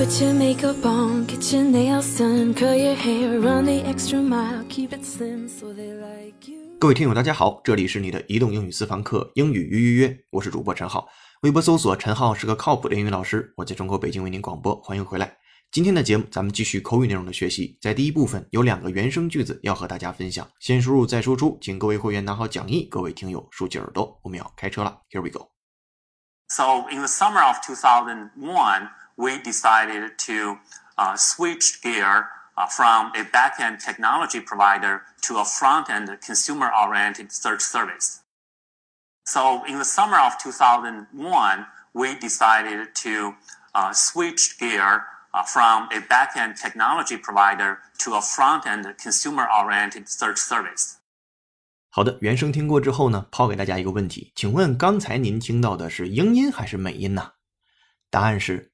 Put your makeup on, get your nails done, curl your hair, run the extra mile, keep it slim so they like you. 各位听友，大家好，这里是你的移动英语私房课英语约约约，我是主播陈浩，微博搜索陈浩是个靠谱的英语老师，我在中国北京为您广播，欢迎回来。今天的节目咱们继续口语内容的学习，在第一部分有两个原声句子要和大家分享，先输入再输出，请各位会员拿好讲义，各位听友竖起耳朵，我们要开车了，Here we go。So in the summer of 2001, we decided to uh, switch gear uh, from a back-end technology provider to a front-end consumer-oriented search service. So in the summer of 2001, we decided to uh, switch gear uh, from a back-end technology provider to a front-end consumer-oriented search service. 好的，原声听过之后呢，抛给大家一个问题，请问刚才您听到的是英音还是美音呢？答案是，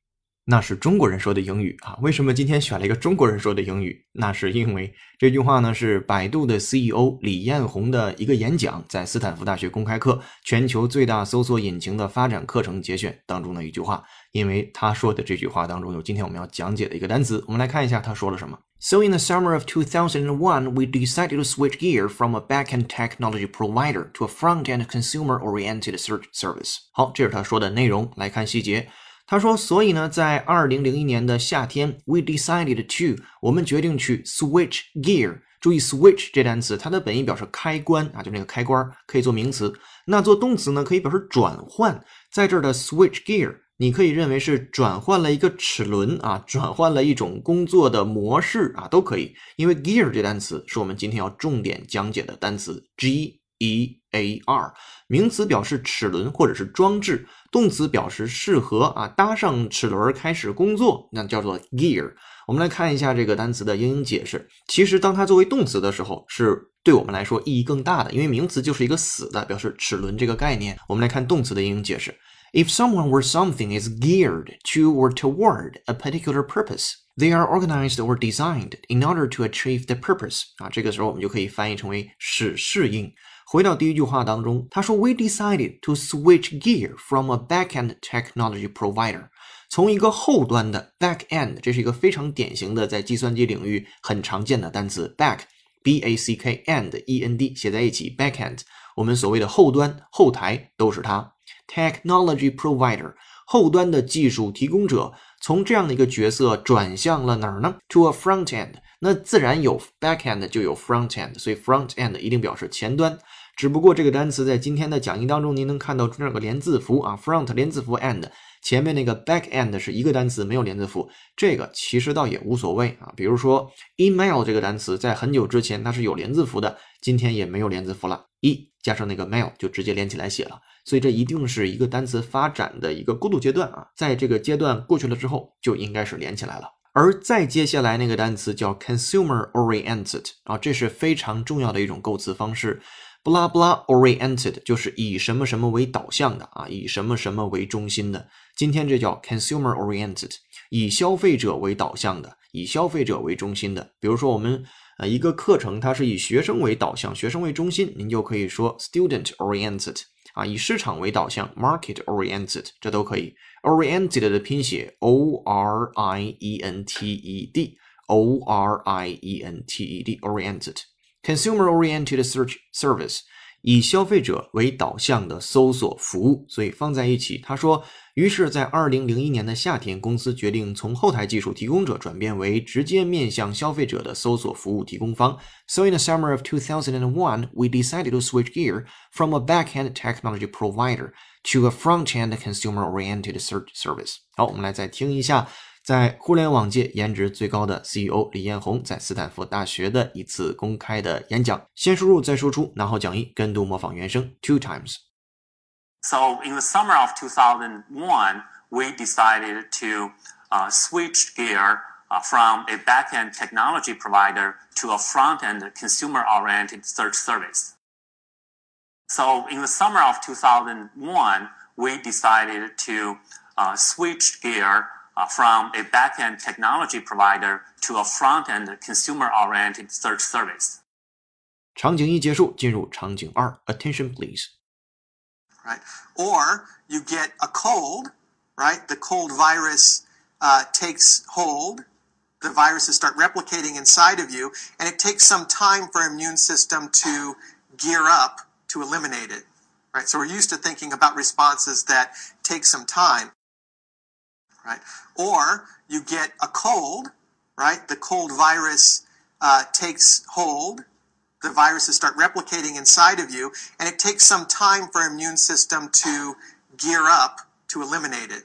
那是中国人说的英语啊。为什么今天选了一个中国人说的英语？那是因为这句话呢是百度的 CEO 李彦宏的一个演讲，在斯坦福大学公开课《全球最大搜索引擎的发展课程》节选当中的一句话。因为他说的这句话当中有今天我们要讲解的一个单词，我们来看一下他说了什么。So in the summer of 2001, we decided to switch gear from a back-end technology provider to a front-end consumer-oriented search service. 好，这是他说的内容。来看细节。他说，所以呢，在二零零一年的夏天，we decided to，我们决定去 switch gear。注意 switch 这单词，它的本意表示开关啊，就那个开关，可以做名词。那做动词呢，可以表示转换。在这儿的 switch gear。你可以认为是转换了一个齿轮啊，转换了一种工作的模式啊，都可以。因为 gear 这单词是我们今天要重点讲解的单词，G E A R，名词表示齿轮或者是装置，动词表示适合啊，搭上齿轮开始工作，那叫做 gear。我们来看一下这个单词的英英解释。其实当它作为动词的时候，是对我们来说意义更大的，因为名词就是一个死的，表示齿轮这个概念。我们来看动词的英英解释。If someone or something is geared to or toward a particular purpose, they are organized or designed in order to achieve the purpose. 啊，这个时候我们就可以翻译成为使适应。 回到第一句话当中，他说 We decided to switch gear from a back-end technology provider. 从一个后端的 back-end，这是一个非常典型的在计算机领域很常见的单词 back，b a c k，and e n d 写在一起 back-end。我们所谓的后端、后台都是它。Technology provider 后端的技术提供者，从这样的一个角色转向了哪儿呢？To a front end，那自然有 back end 就有 front end，所以 front end 一定表示前端。只不过这个单词在今天的讲义当中，您能看到中间有个连字符啊，front 连字符 end，前面那个 back end 是一个单词，没有连字符，这个其实倒也无所谓啊。比如说 email 这个单词，在很久之前它是有连字符的，今天也没有连字符了，e 加上那个 mail 就直接连起来写了。所以这一定是一个单词发展的一个过渡阶段啊，在这个阶段过去了之后，就应该是连起来了。而再接下来那个单词叫 consumer oriented 啊，这是非常重要的一种构词方式。blah blah oriented 就是以什么什么为导向的啊，以什么什么为中心的。今天这叫 consumer oriented，以消费者为导向的，以消费者为中心的。比如说我们呃一个课程它是以学生为导向，学生为中心，您就可以说 student oriented。啊，以市场为导向，market oriented，这都可以。oriented 的拼写 o r i e n t e d，o r i e n t e d，oriented。consumer oriented search service， 以消费者为导向的搜索服务，所以放在一起。他说，于是，在二零零一年的夏天，公司决定从后台技术提供者转变为直接面向消费者的搜索服务提供方。So in the summer of 2001, we decided to switch gear from a back-end technology provider to a front-end consumer-oriented search service。好，我们来再听一下。在互联网界颜值最高的 CEO 李彦宏在斯坦福大学的一次公开的演讲，先输入再输出，拿好讲义，跟读模仿原声 two times。 So in the summer of 2001, we decided to uh, switch gear uh, from a back-end technology provider to a front-end consumer-oriented search service. So in the summer of 2001, we decided to uh, switch gear uh, from a back-end technology provider to a front-end consumer-oriented search service. 场景一结束，进入场景二，Attention please。 right? Or you get a cold, right? The cold virus uh, takes hold, the viruses start replicating inside of you, and it takes some time for immune system to gear up to eliminate it. Right? So we're used to thinking about responses that take some time. Right? Or you get a cold, right? The cold virus uh, takes hold. The viruses start replicating inside of you, and it takes some time for immune system to gear up to eliminate it.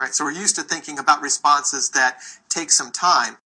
Right? So we're used to thinking about responses that take some time.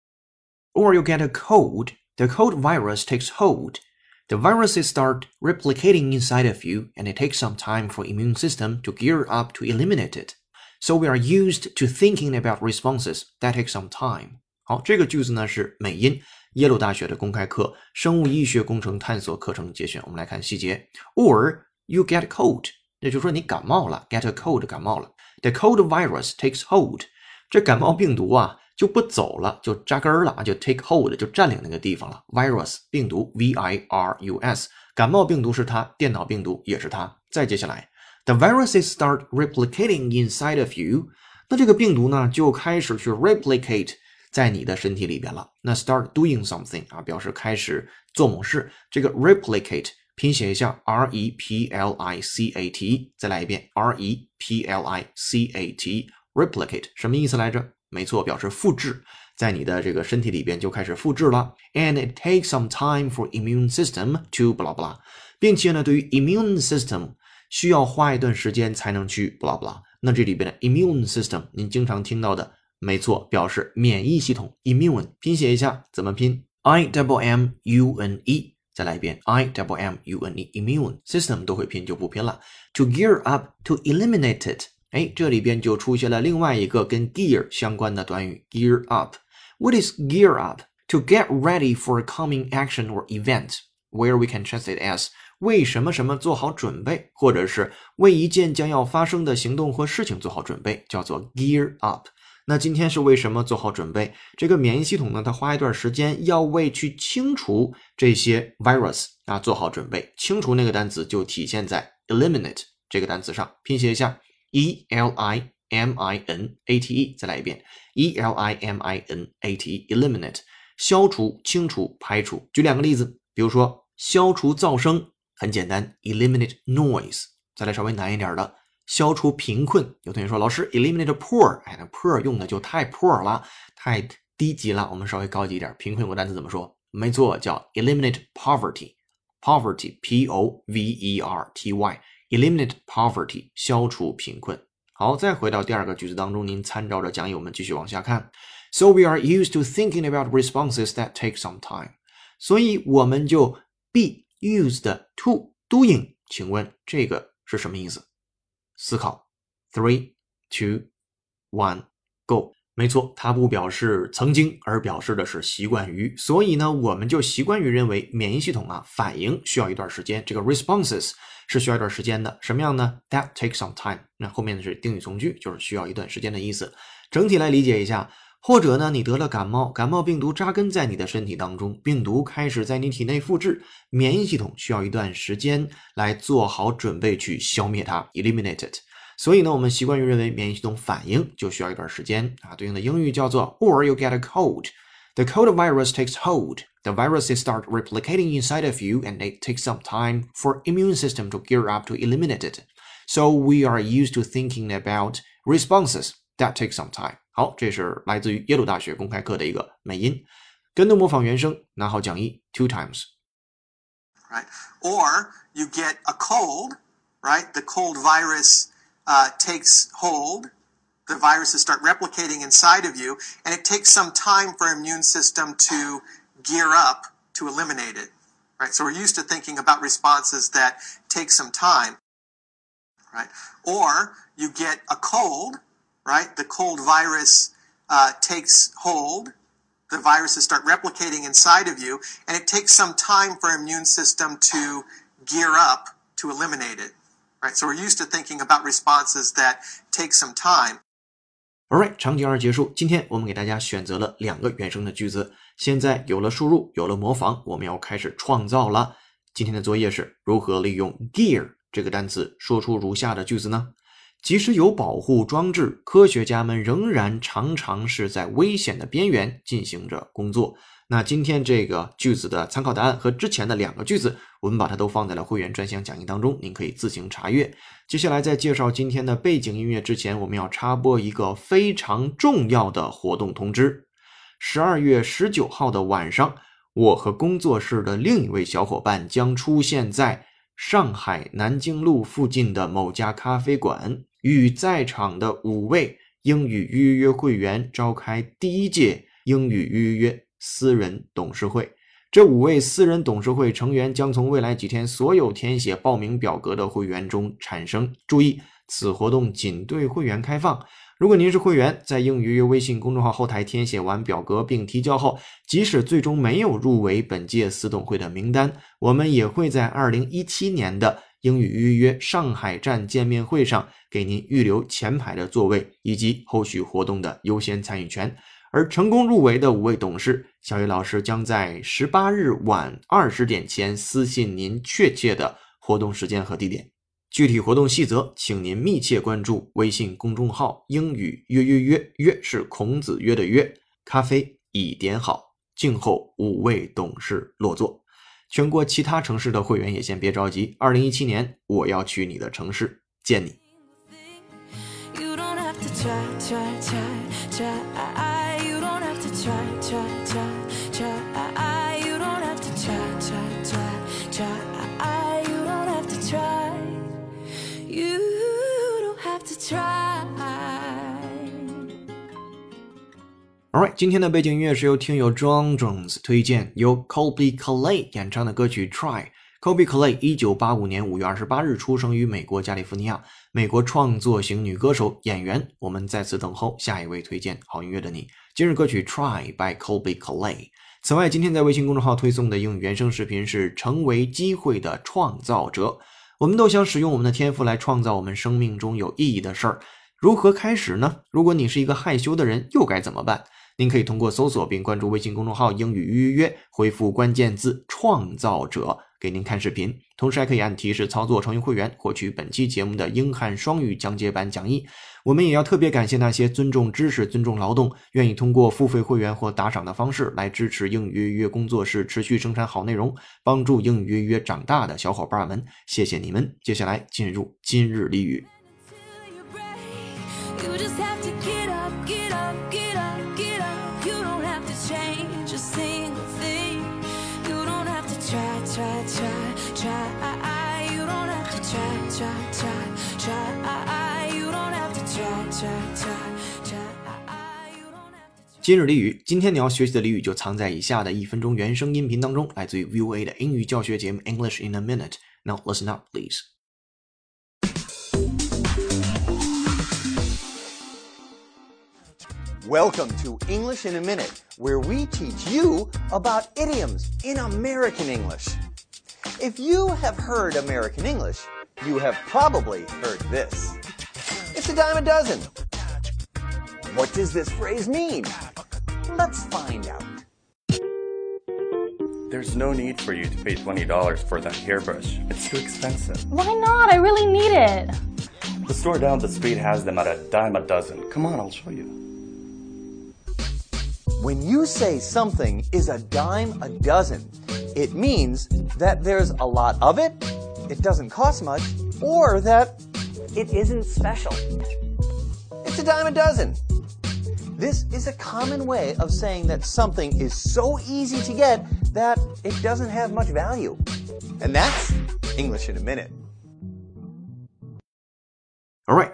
Or you get a cold. The cold virus takes hold. The viruses start replicating inside of you, and it takes some time for immune system to gear up to eliminate it. So we are used to thinking about responses that take some time. 好，这个句子呢是美音，耶鲁大学的公开课《生物医学工程探索》课程节选。我们来看细节。Or you get cold，也就是说你感冒了，get a cold 感冒了。The cold virus takes hold，这感冒病毒啊就不走了，就扎根了啊，就 take hold 就占领那个地方了。Virus 病毒，V I R U S，感冒病毒是它，电脑病毒也是它。再接下来 ，the viruses start replicating inside of you，那这个病毒呢就开始去 replicate 在你的身体里边了。那 start doing something 啊，表示开始做某事。这个 replicate 拼写一下，R E P L I C A T，再来一遍，R E P L I C A T，replicate 什么意思来着？没错，表示复制，在你的这个身体里边就开始复制了。And it takes some time for immune system to blah blah，并且呢，对于 immune system 需要花一段时间才能去 blah blah。那这里边的 immune system，您经常听到的，没错，表示免疫系统。immune 拼写一下，怎么拼？I double M U N E，再来一遍，I double M U N E，immune system 都会拼就不拼了。To gear up to eliminate it。哎，这里边就出现了另外一个跟 gear 相关的短语 gear up。What is gear up? To get ready for a coming action or event, where we can translate as 为什么什么做好准备，或者是为一件将要发生的行动或事情做好准备，叫做 gear up。那今天是为什么做好准备？这个免疫系统呢，它花一段时间要为去清除这些 virus 啊做好准备。清除那个单词就体现在 eliminate 这个单词上，拼写一下。E L I M I N A T E，再来一遍，E L I M I N A T E，eliminate，消除、清除、排除。举两个例子，比如说消除噪声，很简单，eliminate noise。再来稍微难一点的，消除贫困。有同学说，老师，eliminate poor，哎，那 poor 用的就太 poor 了，太低级了。我们稍微高级一点，贫困有个单词怎么说？没错，叫 eliminate poverty，poverty，P O V E R T Y。Eliminate poverty，消除贫困。好，再回到第二个句子当中，您参照着讲义，我们继续往下看。So we are used to thinking about responses that take some time。所以我们就 b used to doing。请问这个是什么意思？思考。Three, two, one, go。没错，它不表示曾经，而表示的是习惯于。所以呢，我们就习惯于认为免疫系统啊反应需要一段时间。这个 responses。是需要一段时间的，什么样呢？That takes some time。那后面的是定语从句，就是需要一段时间的意思。整体来理解一下，或者呢，你得了感冒，感冒病毒扎根在你的身体当中，病毒开始在你体内复制，免疫系统需要一段时间来做好准备去消灭它，eliminate it。所以呢，我们习惯于认为免疫系统反应就需要一段时间啊。对应的英语叫做 Or you get a cold。The cold virus takes hold. The viruses start replicating inside of you, and it takes some time for immune system to gear up to eliminate it. So we are used to thinking about responses that take some time. 好，这是来自于耶鲁大学公开课的一个美音，跟着模仿原声，拿好讲义 two times. Right, or you get a cold. Right, the cold virus uh, takes hold the viruses start replicating inside of you, and it takes some time for immune system to gear up to eliminate it. Right? So we're used to thinking about responses that take some time. Right? Or you get a cold, right? The cold virus uh, takes hold. The viruses start replicating inside of you, and it takes some time for immune system to gear up to eliminate it. Right? So we're used to thinking about responses that take some time. Alright，场景二结束。今天我们给大家选择了两个原生的句子。现在有了输入，有了模仿，我们要开始创造了。今天的作业是如何利用 gear 这个单词说出如下的句子呢？ 即使有保护装置，科学家们仍然常常是在危险的边缘进行着工作。那今天这个句子的参考答案和之前的两个句子，我们把它都放在了会员专项讲义当中，您可以自行查阅。接下来在介绍今天的背景音乐之前，我们要插播一个非常重要的活动通知：十二月十九号的晚上，我和工作室的另一位小伙伴将出现在上海南京路附近的某家咖啡馆，与在场的五位英语预约会员召开第一届英语预约。私人董事会，这五位私人董事会成员将从未来几天所有填写报名表格的会员中产生。注意，此活动仅对会员开放。如果您是会员，在英语约微信公众号后台填写完表格并提交后，即使最终没有入围本届私董会的名单，我们也会在二零一七年的英语预约上海站见面会上给您预留前排的座位以及后续活动的优先参与权。而成功入围的五位董事，小雨老师将在十八日晚二十点前私信您确切的活动时间和地点。具体活动细则，请您密切关注微信公众号“英语约约约约”是孔子约的约，咖啡已点好，静候五位董事落座。全国其他城市的会员也先别着急，二零一七年我要去你的城市见你。You don't have to try, try, try, try. You don't have to try, try, try. Alright，今天的背景音乐是由听友 John Jones 推荐，由 Colby Calais 演唱的歌曲《Try》。Colby Calais 一九八五年五月二十八日出生于美国加利福尼亚，美国创作型女歌手、演员。我们在此等候下一位推荐好音乐的你。今日歌曲《Try》by Colby Calais。此外，今天在微信公众号推送的英语原声视频是《成为机会的创造者》。我们都想使用我们的天赋来创造我们生命中有意义的事儿，如何开始呢？如果你是一个害羞的人，又该怎么办？您可以通过搜索并关注微信公众号“英语预约”，回复关键字“创造者”，给您看视频。同时还可以按提示操作成为会员，获取本期节目的英汉双语讲解版讲义。我们也要特别感谢那些尊重知识、尊重劳动，愿意通过付费会员或打赏的方式来支持英语约约工作室持续生产好内容，帮助英语预约长大的小伙伴们。谢谢你们！接下来进入今日俚语。try, try, try, try. You don't have to try, try, try, try. You don't have to try, try, try, try. You don't have to 今日俚语，今天你要学习的俚语就藏在以下的一分钟原声音频当中，来自于 VOA 的英语教学节目 English in a Minute。Now listen up, please. Welcome to English in a Minute, where we teach you about idioms in American English. If you have heard American English, you have probably heard this. It's a dime a dozen. What does this phrase mean? Let's find out. There's no need for you to pay $20 for that hairbrush. It's too expensive. Why not? I really need it. The store down the street has them at a dime a dozen. Come on, I'll show you. When you say something is a dime a dozen, it means that there's a lot of it, it doesn't cost much, or that it isn't special. It's a dime a dozen. This is a common way of saying that something is so easy to get that it doesn't have much value. And that's English in a minute.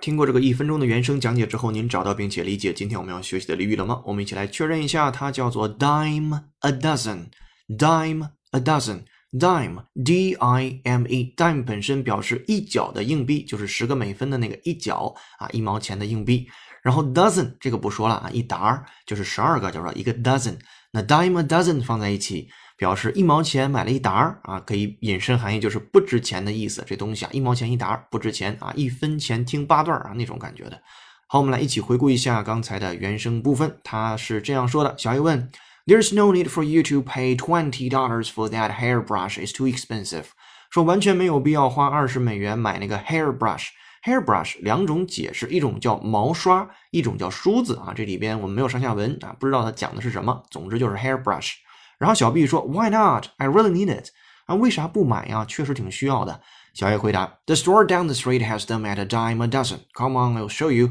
听过这个一分钟的原声讲解之后，您找到并且理解今天我们要学习的俚语了吗？我们一起来确认一下，它叫做 dime a dozen，dime a dozen，dime d i m e，dime 本身表示一角的硬币，就是十个美分的那个一角啊，一毛钱的硬币。然后 dozen 这个不说了啊，一沓儿就是十二个，叫做一个 dozen。那 dime a dozen 放在一起，表示一毛钱买了一沓儿啊，可以引申含义就是不值钱的意思。这东西啊，一毛钱一沓儿不值钱啊，一分钱听八段儿啊那种感觉的。好，我们来一起回顾一下刚才的原声部分，它是这样说的：小叶问，There's no need for you to pay twenty dollars for that hairbrush. It's too expensive. 说完全没有必要花二十美元买那个 hairbrush。hairbrush 两种解释，一种叫毛刷，一种叫梳子啊。这里边我们没有上下文啊，不知道它讲的是什么。总之就是 hairbrush。然后小 B 说，Why not? I really need it. 啊，为啥不买呀？确实挺需要的。小 A 回答，The store down the street has them at a dime a dozen. Come on, I'll show you.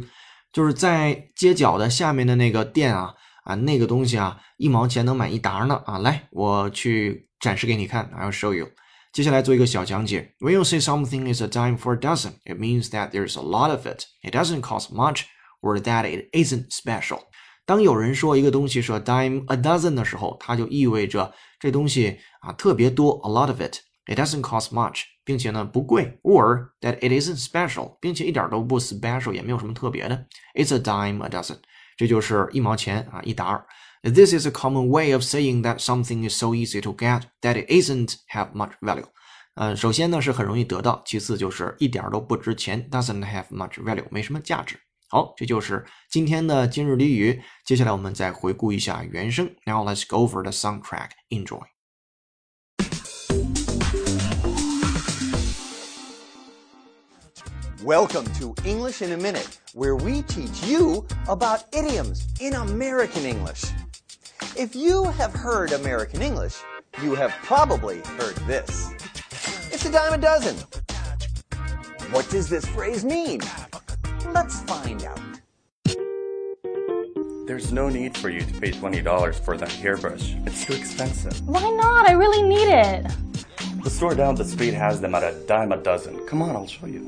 就是在街角的下面的那个店啊啊，那个东西啊，一毛钱能买一沓呢啊。来，我去展示给你看，I'll show you。接下来做一个小讲解。When you say something is a dime for a dozen, it means that there's a lot of it. It doesn't cost much, or that it isn't special. 当有人说一个东西是 a dime a dozen 的时候，它就意味着这东西啊特别多，a lot of it。It doesn't cost much，并且呢不贵，or that it isn't special，并且一点都不 special，也没有什么特别的。It's a dime a dozen，这就是一毛钱啊一沓。This is a common way of saying that something is so easy to get that it isn't have much value。嗯，首先呢是很容易得到，其次就是一点都不值钱，doesn't have much value，没什么价值。 好，这就是今天的今日俚语。接下来我们再回顾一下原声。Now let's go over the soundtrack. Enjoy. Welcome to English in a Minute, where we teach you about idioms in American English. If you have heard American English, you have probably heard this. It's a dime a dozen. What does this phrase mean? Let's find out. There's no need for you to pay $20 for that hairbrush. It's too expensive. Why not? I really need it. The store down the street has them at a dime a dozen. Come on, I'll show you.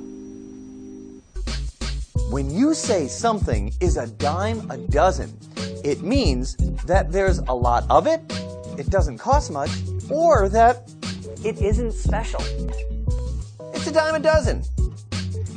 When you say something is a dime a dozen, it means that there's a lot of it, it doesn't cost much, or that it isn't special. It's a dime a dozen.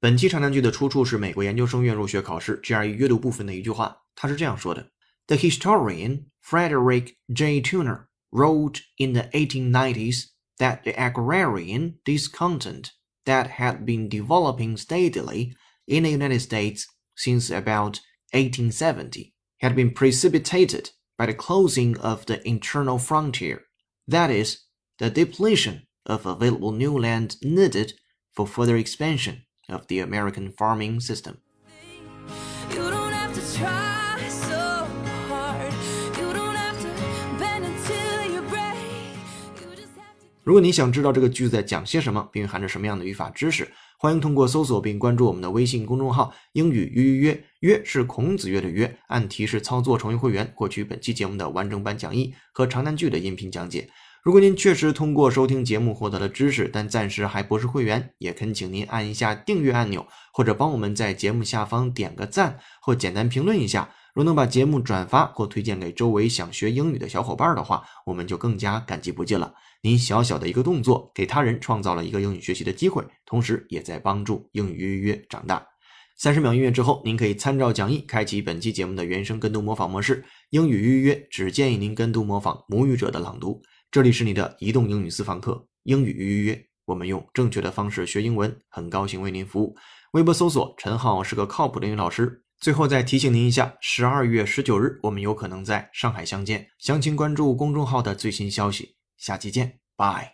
本期长难句的出处是美国研究生院入学考试 GRE 阅读部分的一句话，他是这样说的：The historian Frederick J. Tuner wrote in the 1890s that the agrarian discontent that had been developing steadily in the United States since about 1870 had been precipitated by the closing of the internal frontier, that is, the depletion of available new land needed for further expansion Of the American farming system. You don't have to try so hard. You don't have to bend until you break. You just have to. 如果你想知道这个句子在讲些什么，并含着什么样的语法知识，欢迎通过搜索并关注我们的微信公众号“英语约约约”，约是孔子约的约，按提示操作成为会员，获取本期节目的完整版讲义和长难句的音频讲解。如果您确实通过收听节目获得了知识，但暂时还不是会员，也恳请您按一下订阅按钮，或者帮我们在节目下方点个赞，或简单评论一下。若能把节目转发或推荐给周围想学英语的小伙伴的话，我们就更加感激不尽了。您小小的一个动作，给他人创造了一个英语学习的机会，同时也在帮助英语约约长大。三十秒音乐之后，您可以参照讲义开启本期节目的原声跟读模仿模式。英语预约只建议您跟读模仿母语者的朗读。这里是你的移动英语私房课，英语预约约，我们用正确的方式学英文，很高兴为您服务。微博搜索陈浩是个靠谱的英语老师。最后再提醒您一下，十二月十九日我们有可能在上海相见，详情关注公众号的最新消息。下期见，拜。